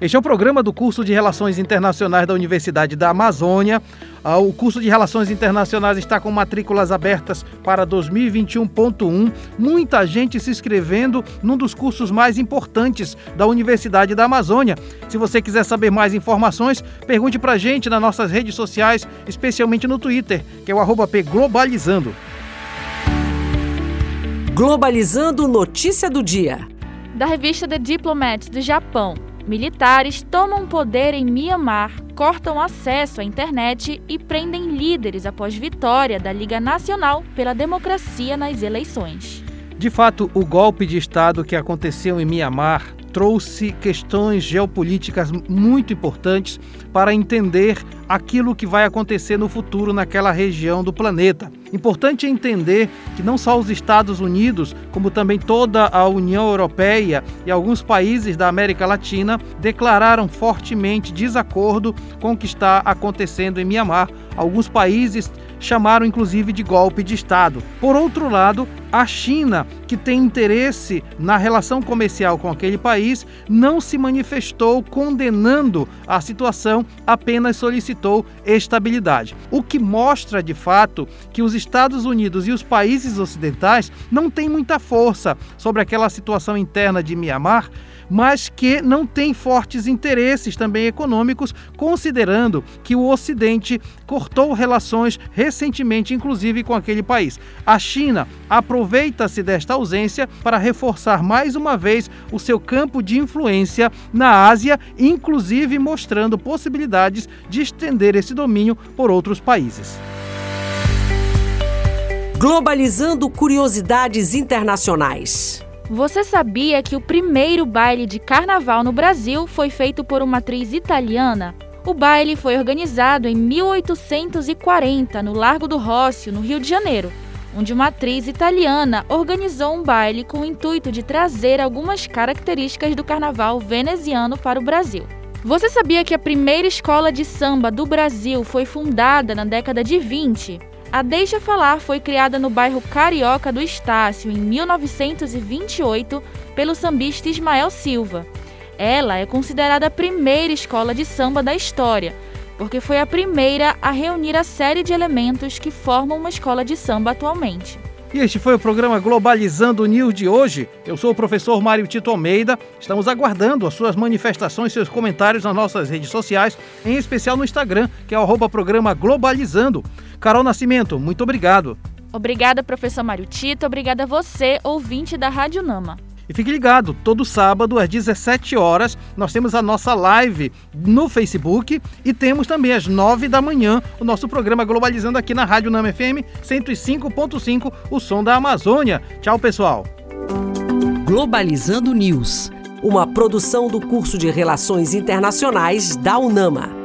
Este é o programa do curso de Relações Internacionais da Universidade da Amazônia. Ah, o curso de Relações Internacionais está com matrículas abertas para 2021.1. Muita gente se inscrevendo num dos cursos mais importantes da Universidade da Amazônia. Se você quiser saber mais informações, pergunte para a gente nas nossas redes sociais, especialmente no Twitter, que é o arroba Globalizando. Globalizando notícia do dia. Da revista The Diplomat do Japão. Militares tomam poder em Mianmar, cortam acesso à internet e prendem líderes após vitória da Liga Nacional pela Democracia nas eleições. De fato, o golpe de Estado que aconteceu em Mianmar trouxe questões geopolíticas muito importantes para entender aquilo que vai acontecer no futuro naquela região do planeta. Importante entender que não só os Estados Unidos, como também toda a União Europeia e alguns países da América Latina declararam fortemente desacordo com o que está acontecendo em Mianmar. Alguns países chamaram inclusive de golpe de Estado. Por outro lado, a China, que tem interesse na relação comercial com aquele país, não se manifestou condenando a situação, apenas solicitou estabilidade. O que mostra de fato que os Estados Unidos e os países ocidentais não têm muita força sobre aquela situação interna de Mianmar mas que não tem fortes interesses também econômicos, considerando que o Ocidente cortou relações recentemente, inclusive com aquele país. A China aproveita-se desta ausência para reforçar mais uma vez o seu campo de influência na Ásia, inclusive mostrando possibilidades de estender esse domínio por outros países. Globalizando curiosidades internacionais. Você sabia que o primeiro baile de carnaval no Brasil foi feito por uma atriz italiana? O baile foi organizado em 1840 no Largo do Rócio, no Rio de Janeiro, onde uma atriz italiana organizou um baile com o intuito de trazer algumas características do carnaval veneziano para o Brasil. Você sabia que a primeira escola de samba do Brasil foi fundada na década de 20? A Deixa Falar foi criada no bairro Carioca do Estácio em 1928 pelo sambista Ismael Silva. Ela é considerada a primeira escola de samba da história, porque foi a primeira a reunir a série de elementos que formam uma escola de samba atualmente. E este foi o programa Globalizando News de hoje. Eu sou o professor Mário Tito Almeida. Estamos aguardando as suas manifestações, seus comentários nas nossas redes sociais, em especial no Instagram, que é o programa Globalizando. Carol Nascimento, muito obrigado. Obrigada, professor Mário Tito. Obrigada a você, ouvinte da Rádio Nama. E fique ligado, todo sábado às 17 horas nós temos a nossa live no Facebook e temos também às 9 da manhã o nosso programa Globalizando aqui na Rádio Nama FM 105.5, o som da Amazônia. Tchau, pessoal. Globalizando News, uma produção do curso de Relações Internacionais da UNAMA.